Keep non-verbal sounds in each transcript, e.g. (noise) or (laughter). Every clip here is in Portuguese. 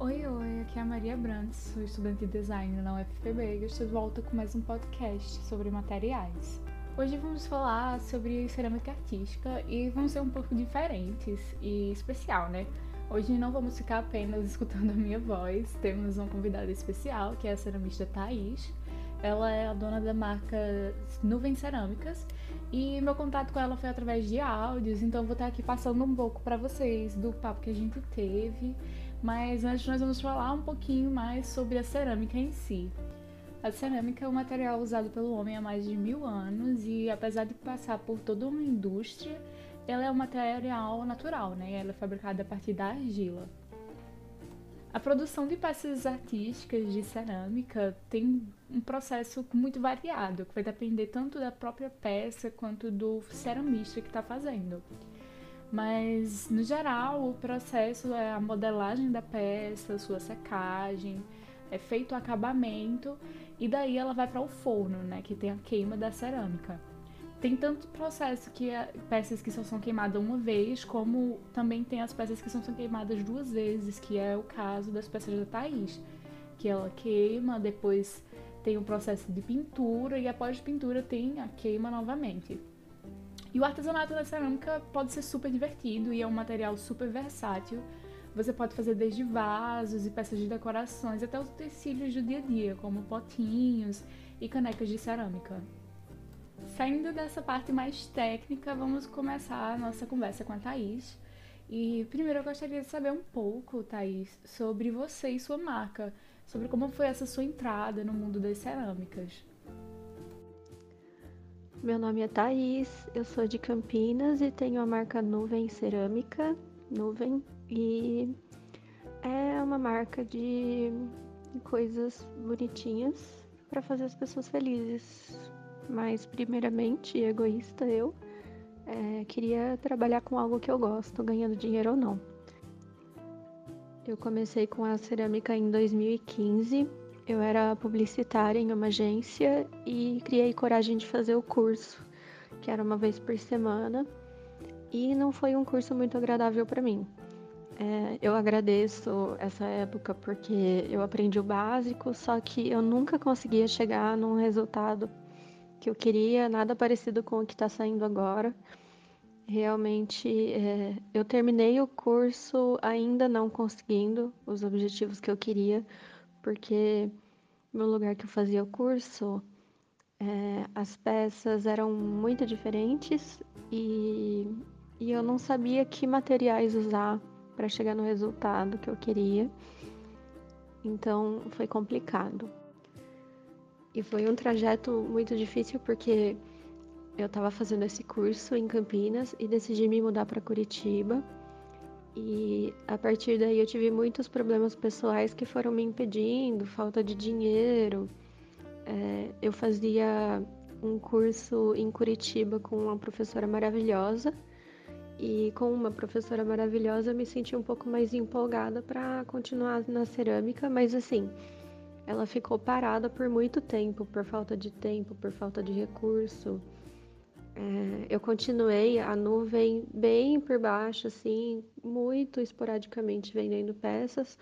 Oi, oi, aqui é a Maria Brandt, sou estudante de design na UFPB e estou de volta com mais um podcast sobre materiais. Hoje vamos falar sobre cerâmica artística e vamos ser um pouco diferentes e especial, né? Hoje não vamos ficar apenas escutando a minha voz, temos uma convidada especial que é a ceramista Thaís. Ela é a dona da marca Nuvem Cerâmicas e meu contato com ela foi através de áudios, então vou estar aqui passando um pouco para vocês do papo que a gente teve mas antes nós vamos falar um pouquinho mais sobre a cerâmica em si. A cerâmica é um material usado pelo homem há mais de mil anos e, apesar de passar por toda uma indústria, ela é um material natural, né? Ela é fabricada a partir da argila. A produção de peças artísticas de cerâmica tem um processo muito variado, que vai depender tanto da própria peça quanto do ceramista que está fazendo. Mas, no geral, o processo é a modelagem da peça, sua secagem, é feito o acabamento e daí ela vai para o forno, né, que tem a queima da cerâmica. Tem tanto processo que peças que só são queimadas uma vez, como também tem as peças que são queimadas duas vezes, que é o caso das peças da Thaís, que ela queima, depois tem o processo de pintura e após pintura tem a queima novamente. E o artesanato da cerâmica pode ser super divertido e é um material super versátil. Você pode fazer desde vasos e peças de decorações até os utensílios do dia a dia, como potinhos e canecas de cerâmica. Saindo dessa parte mais técnica, vamos começar a nossa conversa com a Thaís. E primeiro eu gostaria de saber um pouco, Thaís, sobre você e sua marca, sobre como foi essa sua entrada no mundo das cerâmicas. Meu nome é Thaís, eu sou de Campinas e tenho a marca Nuvem Cerâmica, Nuvem, e é uma marca de coisas bonitinhas para fazer as pessoas felizes. Mas, primeiramente, egoísta eu, é, queria trabalhar com algo que eu gosto, ganhando dinheiro ou não. Eu comecei com a cerâmica em 2015 eu era publicitária em uma agência e criei coragem de fazer o curso, que era uma vez por semana, e não foi um curso muito agradável para mim. É, eu agradeço essa época porque eu aprendi o básico, só que eu nunca conseguia chegar num resultado que eu queria, nada parecido com o que está saindo agora. Realmente, é, eu terminei o curso ainda não conseguindo os objetivos que eu queria, porque no lugar que eu fazia o curso, é, as peças eram muito diferentes e, e eu não sabia que materiais usar para chegar no resultado que eu queria. Então foi complicado. E foi um trajeto muito difícil porque eu estava fazendo esse curso em Campinas e decidi me mudar para Curitiba e a partir daí eu tive muitos problemas pessoais que foram me impedindo, falta de dinheiro. É, eu fazia um curso em Curitiba com uma professora maravilhosa e com uma professora maravilhosa eu me senti um pouco mais empolgada para continuar na cerâmica, mas assim, ela ficou parada por muito tempo, por falta de tempo, por falta de recurso. É, eu continuei a nuvem bem por baixo, assim, muito esporadicamente vendendo peças,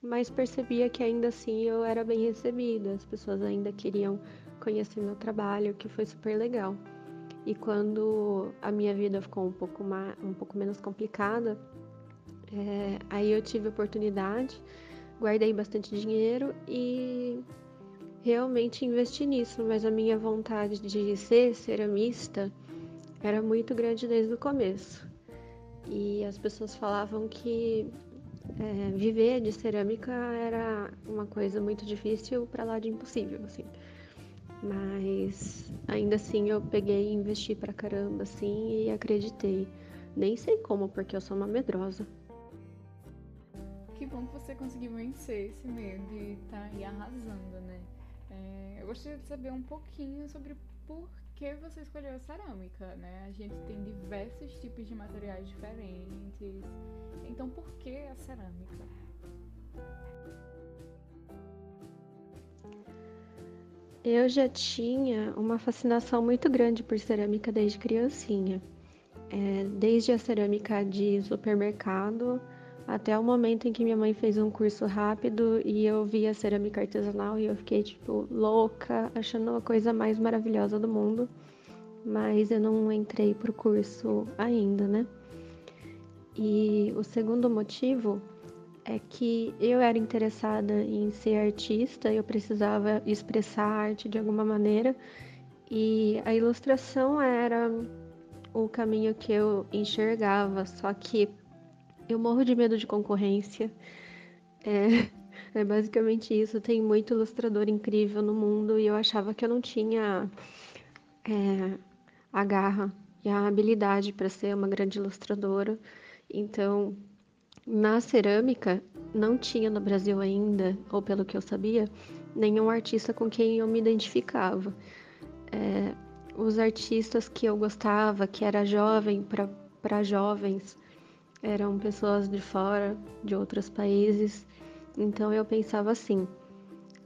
mas percebia que ainda assim eu era bem recebida, as pessoas ainda queriam conhecer meu trabalho, que foi super legal. E quando a minha vida ficou um pouco, mais, um pouco menos complicada, é, aí eu tive oportunidade, guardei bastante dinheiro e realmente investi nisso, mas a minha vontade de ser ceramista era muito grande desde o começo. E as pessoas falavam que é, viver de cerâmica era uma coisa muito difícil para lá de impossível, assim. Mas ainda assim eu peguei e investi pra caramba, assim, e acreditei. Nem sei como, porque eu sou uma medrosa. Que bom que você conseguiu vencer esse medo estar tá aí arrasando, né? É, eu gostaria de saber um pouquinho sobre por que você escolheu a cerâmica, né? A gente tem diversos tipos de materiais diferentes. Então, por que a cerâmica? Eu já tinha uma fascinação muito grande por cerâmica desde criancinha. É, desde a cerâmica de supermercado Até o momento em que minha mãe fez um curso rápido e eu vi a cerâmica artesanal e eu fiquei, tipo, louca, achando a coisa mais maravilhosa do mundo. Mas eu não entrei pro curso ainda, né? E o segundo motivo é que eu era interessada em ser artista, eu precisava expressar arte de alguma maneira e a ilustração era o caminho que eu enxergava, só que eu morro de medo de concorrência. É, (laughs) é basicamente isso. Tem muito ilustrador incrível no mundo e eu achava que eu não tinha é, a garra e a habilidade para ser uma grande ilustradora. Então, na cerâmica, não tinha no Brasil ainda, ou pelo que eu sabia, nenhum artista com quem eu me identificava. É, os artistas que eu gostava, que era jovem para jovens, eram pessoas de fora, de outros países. Então eu pensava assim: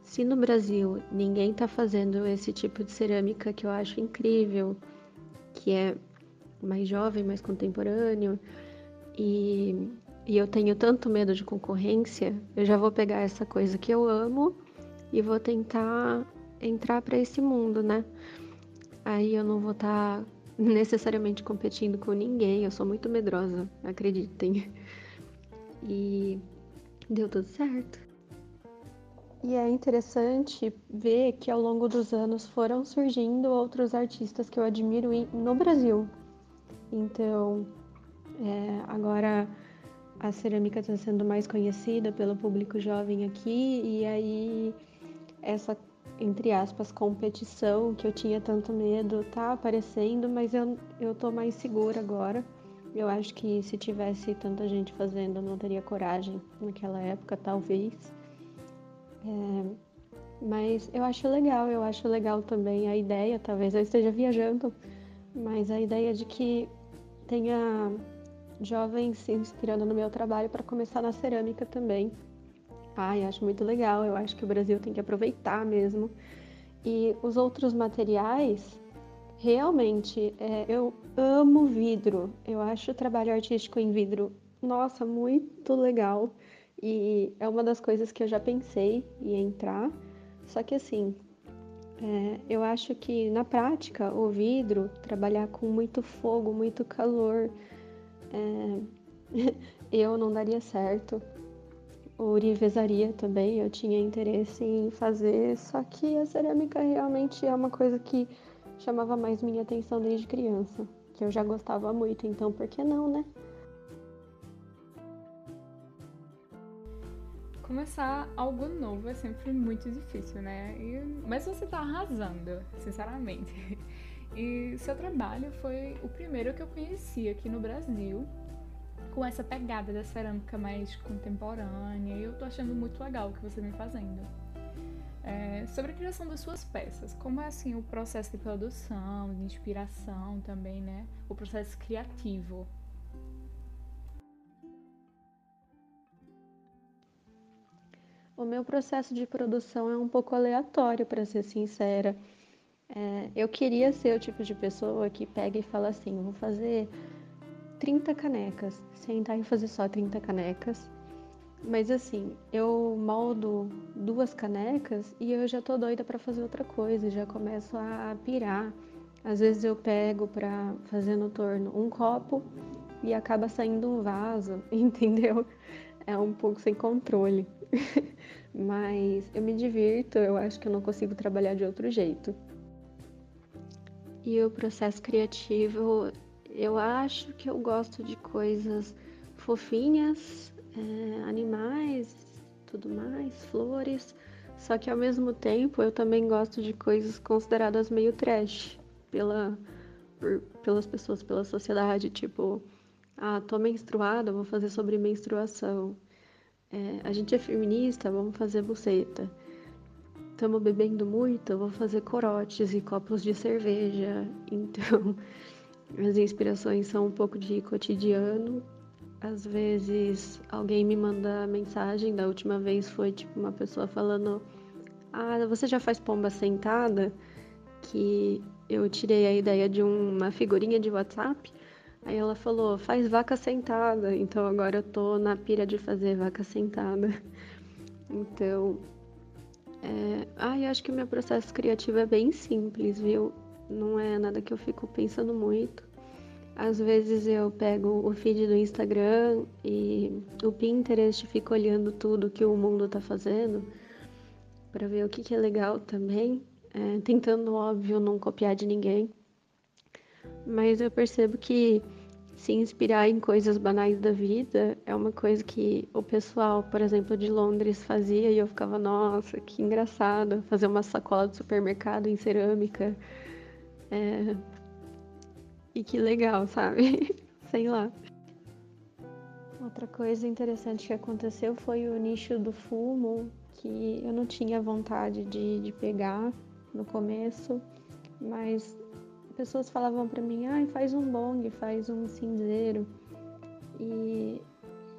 se no Brasil ninguém está fazendo esse tipo de cerâmica que eu acho incrível, que é mais jovem, mais contemporâneo, e, e eu tenho tanto medo de concorrência, eu já vou pegar essa coisa que eu amo e vou tentar entrar para esse mundo, né? Aí eu não vou estar tá necessariamente competindo com ninguém, eu sou muito medrosa, acreditem. E deu tudo certo. E é interessante ver que ao longo dos anos foram surgindo outros artistas que eu admiro no Brasil. Então, é, agora a cerâmica está sendo mais conhecida pelo público jovem aqui, e aí essa entre aspas, competição que eu tinha tanto medo tá aparecendo, mas eu, eu tô mais segura agora. Eu acho que se tivesse tanta gente fazendo, eu não teria coragem naquela época, talvez. É, mas eu acho legal, eu acho legal também a ideia, talvez eu esteja viajando, mas a ideia de que tenha jovens se inspirando no meu trabalho para começar na cerâmica também. Acho muito legal. Eu acho que o Brasil tem que aproveitar mesmo. E os outros materiais, realmente, é, eu amo vidro. Eu acho o trabalho artístico em vidro, nossa, muito legal. E é uma das coisas que eu já pensei em entrar. Só que assim, é, eu acho que na prática o vidro, trabalhar com muito fogo, muito calor, é, (laughs) eu não daria certo ourivesaria também, eu tinha interesse em fazer, só que a cerâmica realmente é uma coisa que chamava mais minha atenção desde criança, que eu já gostava muito, então por que não, né? Começar algo novo é sempre muito difícil, né? E... Mas você tá arrasando, sinceramente. (laughs) E seu trabalho foi o primeiro que eu conheci aqui no Brasil com essa pegada da cerâmica mais contemporânea e eu tô achando muito legal o que você vem fazendo. É, sobre a criação das suas peças, como é assim o processo de produção, de inspiração também, né? O processo criativo. O meu processo de produção é um pouco aleatório, para ser sincera. É, eu queria ser o tipo de pessoa que pega e fala assim: vou fazer 30 canecas, sentar e fazer só 30 canecas. Mas assim, eu moldo duas canecas e eu já tô doida para fazer outra coisa, já começo a pirar. Às vezes eu pego para fazer no torno um copo e acaba saindo um vaso, (laughs) entendeu? É um pouco sem controle. (laughs) Mas eu me divirto, eu acho que eu não consigo trabalhar de outro jeito. E o processo criativo eu acho que eu gosto de coisas fofinhas, é, animais, tudo mais, flores. Só que ao mesmo tempo eu também gosto de coisas consideradas meio trash pela, por, pelas pessoas, pela sociedade. Tipo, ah, tô menstruada, vou fazer sobre menstruação. É, a gente é feminista, vamos fazer buceta. Estamos bebendo muito, vou fazer corotes e copos de cerveja. (laughs) Então. As inspirações são um pouco de cotidiano. Às vezes alguém me manda mensagem, da última vez foi tipo uma pessoa falando: "Ah, você já faz pomba sentada?" Que eu tirei a ideia de uma figurinha de WhatsApp. Aí ela falou, faz vaca sentada. Então agora eu tô na pira de fazer vaca sentada. (laughs) Então, é... ah, eu acho que o meu processo criativo é bem simples, viu? Não é nada que eu fico pensando muito. Às vezes eu pego o feed do Instagram e o Pinterest fico olhando tudo que o mundo tá fazendo para ver o que, que é legal também, é, tentando, óbvio, não copiar de ninguém. Mas eu percebo que se inspirar em coisas banais da vida é uma coisa que o pessoal, por exemplo, de Londres fazia e eu ficava, nossa, que engraçado, fazer uma sacola de supermercado em cerâmica. É... E que legal, sabe? (laughs) Sei lá. Outra coisa interessante que aconteceu foi o nicho do fumo, que eu não tinha vontade de, de pegar no começo, mas pessoas falavam para mim, ah, faz um bong, faz um cinzeiro. E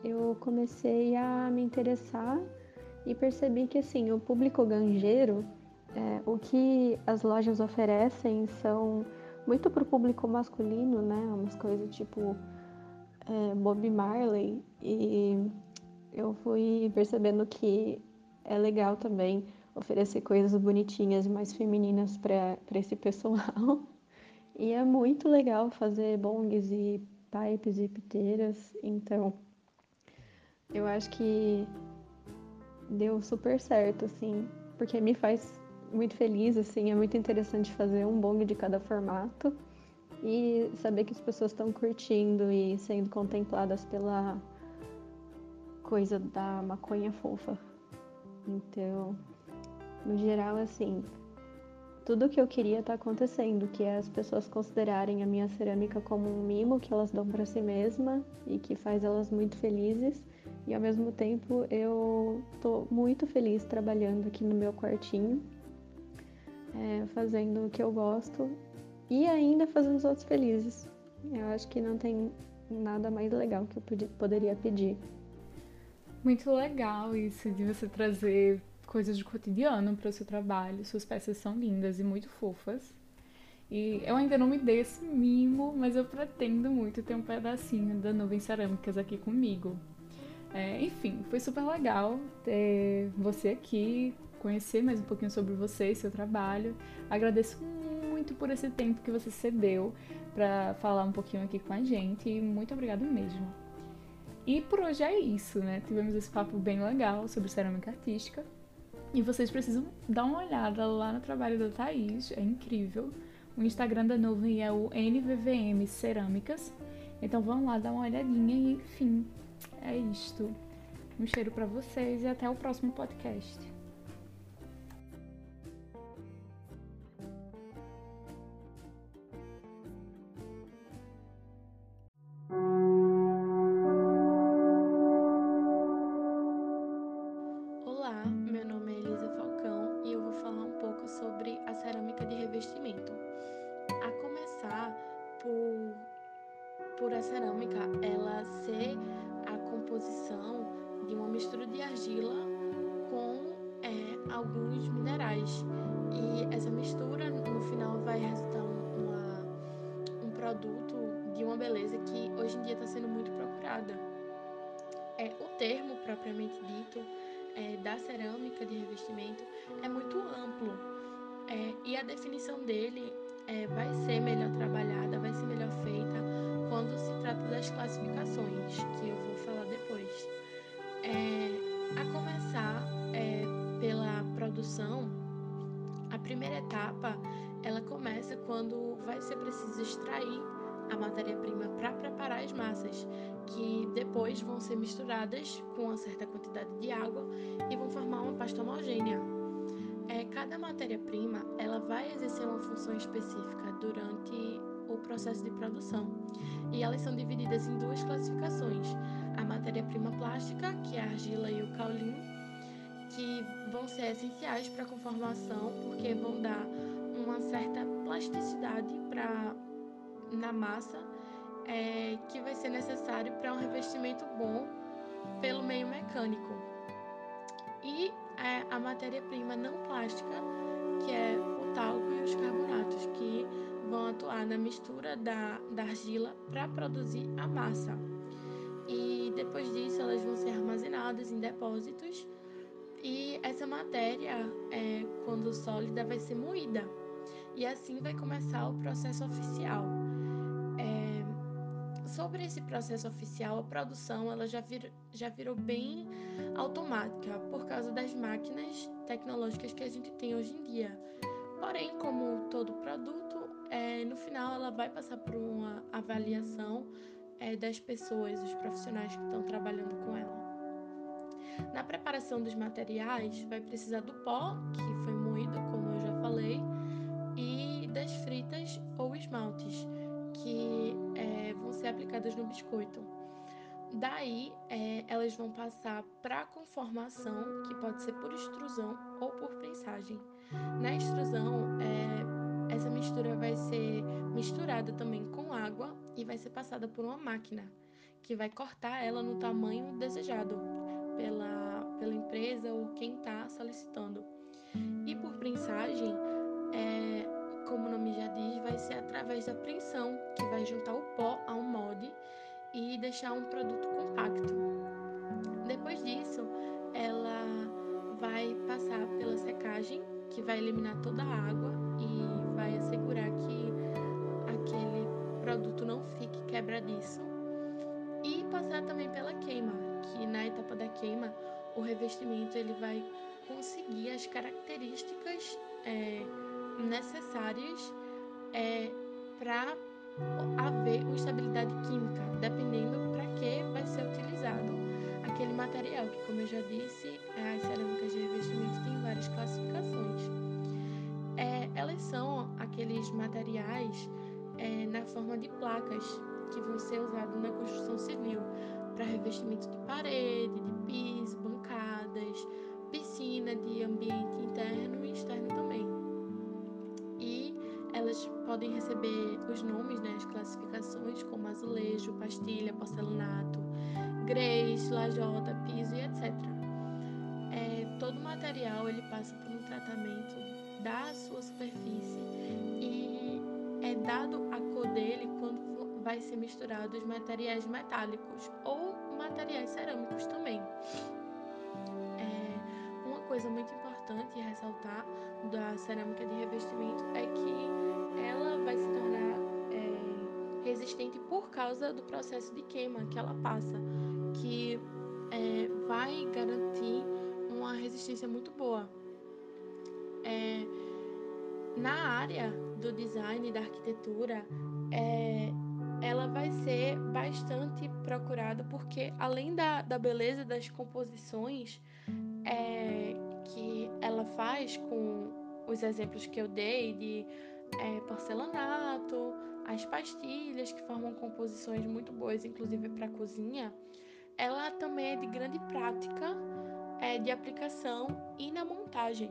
eu comecei a me interessar e percebi que assim, o público ganjeiro, é, o que as lojas oferecem são muito para o público masculino, né? Umas coisas tipo é, Bob Marley. E eu fui percebendo que é legal também oferecer coisas bonitinhas e mais femininas para esse pessoal. (laughs) E é muito legal fazer bongs e pipes e piteiras, então eu acho que deu super certo, assim, porque me faz muito feliz, assim, é muito interessante fazer um bong de cada formato e saber que as pessoas estão curtindo e sendo contempladas pela coisa da maconha fofa. Então, no geral, assim, tudo o que eu queria está acontecendo, que é as pessoas considerarem a minha cerâmica como um mimo que elas dão para si mesma e que faz elas muito felizes. E ao mesmo tempo eu tô muito feliz trabalhando aqui no meu quartinho, é, fazendo o que eu gosto e ainda fazendo os outros felizes. Eu acho que não tem nada mais legal que eu poderia pedir. Muito legal isso de você trazer coisas de cotidiano para o seu trabalho. Suas peças são lindas e muito fofas. E eu ainda não me dei esse mimo, mas eu pretendo muito ter um pedacinho da Nuvem Cerâmicas aqui comigo. É, enfim, foi super legal ter você aqui, conhecer mais um pouquinho sobre você e seu trabalho. Agradeço muito por esse tempo que você cedeu para falar um pouquinho aqui com a gente muito obrigada mesmo. E por hoje é isso, né? Tivemos esse papo bem legal sobre cerâmica artística. E vocês precisam dar uma olhada lá no trabalho da Thaís, é incrível. O Instagram da nuvem é o NVVM Cerâmicas. Então vão lá dar uma olhadinha e enfim, é isto. Um cheiro para vocês e até o próximo podcast. Com é, alguns minerais. E essa mistura no final vai resultar uma, um produto de uma beleza que hoje em dia está sendo muito procurada. É, o termo propriamente dito é, da cerâmica de revestimento é muito amplo é, e a definição dele é, vai ser melhor trabalhada, vai ser melhor feita quando se trata das classificações, que eu vou falar depois. É, a começar é, pela produção, a primeira etapa ela começa quando vai ser preciso extrair a matéria-prima para preparar as massas, que depois vão ser misturadas com uma certa quantidade de água e vão formar uma pasta homogênea. É, cada matéria-prima ela vai exercer uma função específica durante o processo de produção. E elas são divididas em duas classificações: a matéria-prima plástica, que é a argila e o caulin, que vão ser essenciais para a conformação, porque vão dar uma certa plasticidade para na massa, é, que vai ser necessário para um revestimento bom pelo meio mecânico. E é, a matéria-prima não plástica, que é o talco e os carbonatos, que vão atuar na mistura da, da argila para produzir a massa. Depois disso, elas vão ser armazenadas em depósitos. E essa matéria, é, quando sólida, vai ser moída. E assim vai começar o processo oficial. É, sobre esse processo oficial, a produção ela já, vir, já virou bem automática por causa das máquinas tecnológicas que a gente tem hoje em dia. Porém, como todo produto, é, no final ela vai passar por uma avaliação é, das pessoas, os profissionais que estão trabalhando com ela. Na preparação dos materiais, vai precisar do pó, que foi moído, como eu já falei, e das fritas ou esmaltes, que é, vão ser aplicadas no biscoito. Daí, é, elas vão passar para a conformação, que pode ser por extrusão ou por prensagem. Na extrusão, é, essa mistura vai ser misturada também com água e vai ser passada por uma máquina, que vai cortar ela no tamanho desejado pela, pela empresa ou quem está solicitando. E por prensagem, é, como o nome já diz, vai ser através da prensão, que vai juntar o pó a um molde e deixar um produto compacto. Depois disso, ela vai passar pela secagem, que vai eliminar toda a água e vai assegurar que produto não fique quebradiço. E passar também pela queima, que na etapa da queima o revestimento ele vai conseguir as características é, necessárias é, para haver uma estabilidade química, dependendo para que vai ser utilizado aquele material, que como eu já disse, as cerâmicas de revestimento têm várias classificações. É, elas são aqueles materiais é, na forma de placas que vão ser usados na construção civil para revestimento de parede, de piso, bancadas, piscina de ambiente interno e externo também. E elas podem receber os nomes, né, as classificações, como azulejo, pastilha, porcelanato, grês, lajota, piso e etc. É, todo material ele passa por um tratamento da sua superfície e é dado a cor dele quando vai ser misturado os materiais metálicos ou materiais cerâmicos também. É, uma coisa muito importante ressaltar da cerâmica de revestimento é que ela vai se tornar é, resistente por causa do processo de queima que ela passa, que é, vai garantir uma resistência muito boa. É, na área do design da arquitetura, é, ela vai ser bastante procurada porque, além da, da beleza das composições é, que ela faz com os exemplos que eu dei de é, porcelanato, as pastilhas que formam composições muito boas, inclusive para cozinha, ela também é de grande prática é, de aplicação e na montagem.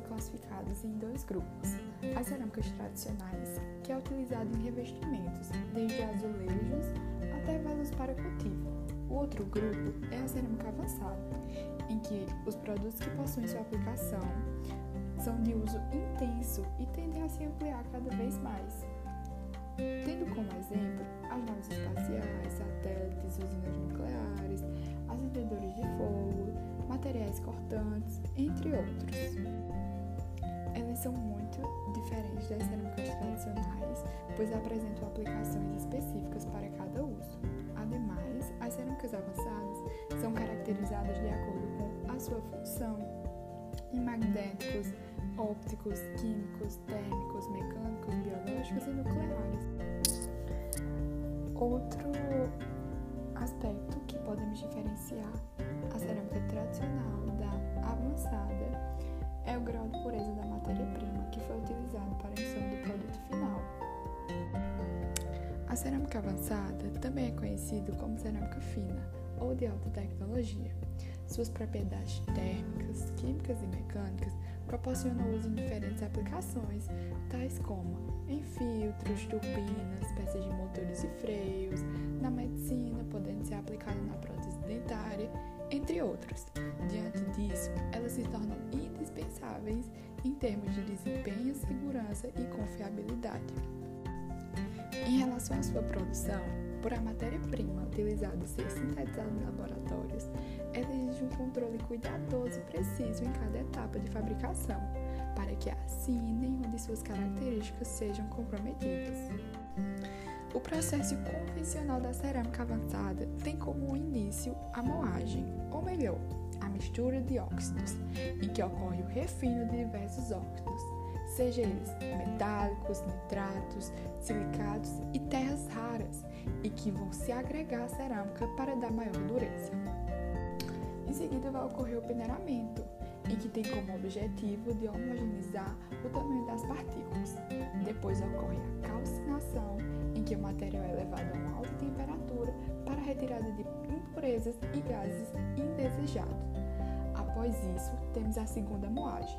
Ser classificadas em dois grupos. As cerâmicas tradicionais, que é utilizado em revestimentos, desde azulejos até vasos para cultivo. O outro grupo é a cerâmica avançada, em que os produtos que possuem sua aplicação são de uso intenso e tendem a se ampliar cada vez mais. Tendo como exemplo as naves espaciais, satélites, usinas nucleares, acendedores de fogo, materiais cortantes, entre outros. Elas são muito diferentes das cerâmicas tradicionais, pois apresentam aplicações específicas para cada uso. Ademais, as cerâmicas avançadas são caracterizadas de acordo com a sua função em magnéticos, ópticos, químicos, térmicos, mecânicos, biológicos e nucleares. Outro aspecto que podemos diferenciar a cerâmica tradicional da avançada é o grau de pureza da matéria-prima que foi utilizado para a emissão do produto final. A cerâmica avançada também é conhecida como cerâmica fina ou de alta tecnologia. suas propriedades térmicas, químicas e mecânicas proporcionam uso em diferentes aplicações, tais como em filtros, turbinas, peças de motores e freios, na medicina, podendo ser aplicada na prótese dentária, entre outros. Diante disso, elas se tornam indispensáveis em termos de desempenho, segurança e confiabilidade. Em relação à sua produção, por a matéria-prima utilizada ser sintetizada em laboratórios, ela exige um controle cuidadoso e preciso em cada etapa de fabricação, para que assim nenhuma de suas características sejam comprometidas. O processo convencional da cerâmica avançada tem como início a moagem, ou melhor, a mistura de óxidos, em que ocorre o refino de diversos óxidos, seja eles metálicos, nitratos, silicatos e terras raras, e que vão se agregar à cerâmica para dar maior dureza. Em seguida vai ocorrer o peneiramento, em que tem como objetivo de homogeneizar o tamanho das partículas. Depois ocorre a calcinação, que o material é levado a uma alta temperatura para retirada de impurezas e gases indesejados. Após isso, temos a segunda moagem.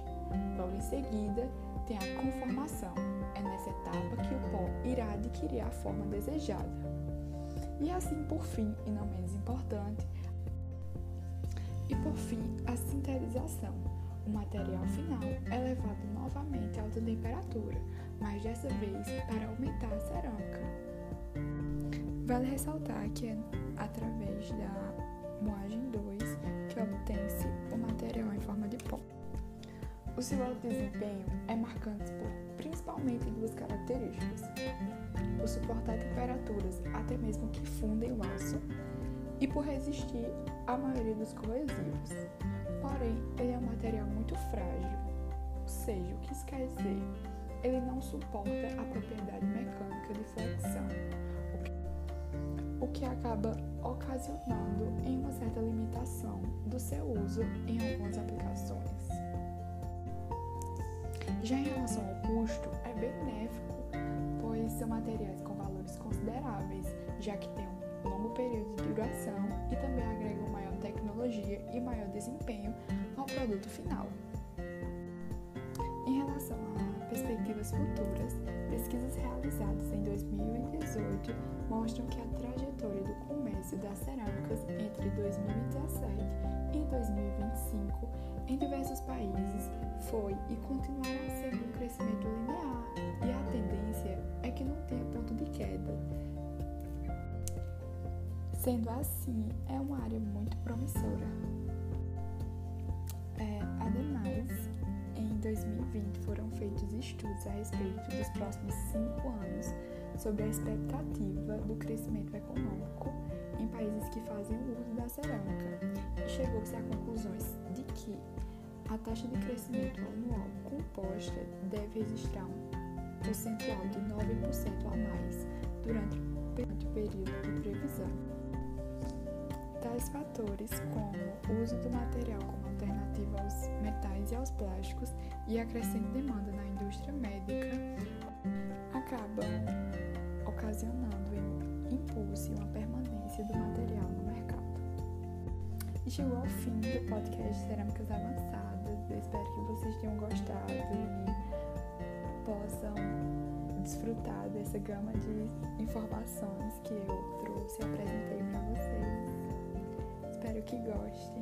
Logo em seguida, tem a conformação. É nessa etapa que o pó irá adquirir a forma desejada. E assim, por fim, e não menos importante, e por fim, a sintetização. O material final é levado novamente a alta temperatura, mas dessa vez para aumentar a cerâmica. Vale ressaltar que é através da moagem 2 que obtém-se o material em forma de pó. O seu alto desempenho é marcante por principalmente duas características: por suportar temperaturas até mesmo que fundem o aço e por resistir à maioria dos corrosivos. Porém, ele é um material muito frágil, ou seja, o que isso quer dizer? Ele não suporta a propriedade mecânica de flexão, o que acaba ocasionando em uma certa limitação do seu uso em algumas aplicações. Já em relação ao custo, é benéfico, pois são materiais com valores consideráveis, já que tem um longo período de duração e também agregam maior tecnologia e maior desempenho ao produto final. Em relação a perspectivas futuras, pesquisas realizadas em 2018 mostram que a trajetória do comércio das cerâmicas entre 2017 e 2025 em diversos países foi e continuará sendo um crescimento linear, e a tendência é que não tenha ponto de queda, Sendo assim, é uma área muito promissora. É, ademais, em 2020 foram feitos estudos a respeito dos próximos cinco anos sobre a expectativa do crescimento econômico em países que fazem o uso da cerâmica e chegou-se a conclusões de que a taxa de crescimento anual composta deve registrar um percentual de 9% a mais durante, o período de previsão. Tais fatores, como o uso do material como alternativa aos metais e aos plásticos e a crescente demanda na indústria médica, acabam ocasionando um impulso e uma permanência do material no mercado. E chegou ao fim do podcast Cerâmicas Avançadas. Eu espero que vocês tenham gostado e possam desfrutar dessa gama de informações que eu trouxe e apresentei para vocês. Espero que gostem.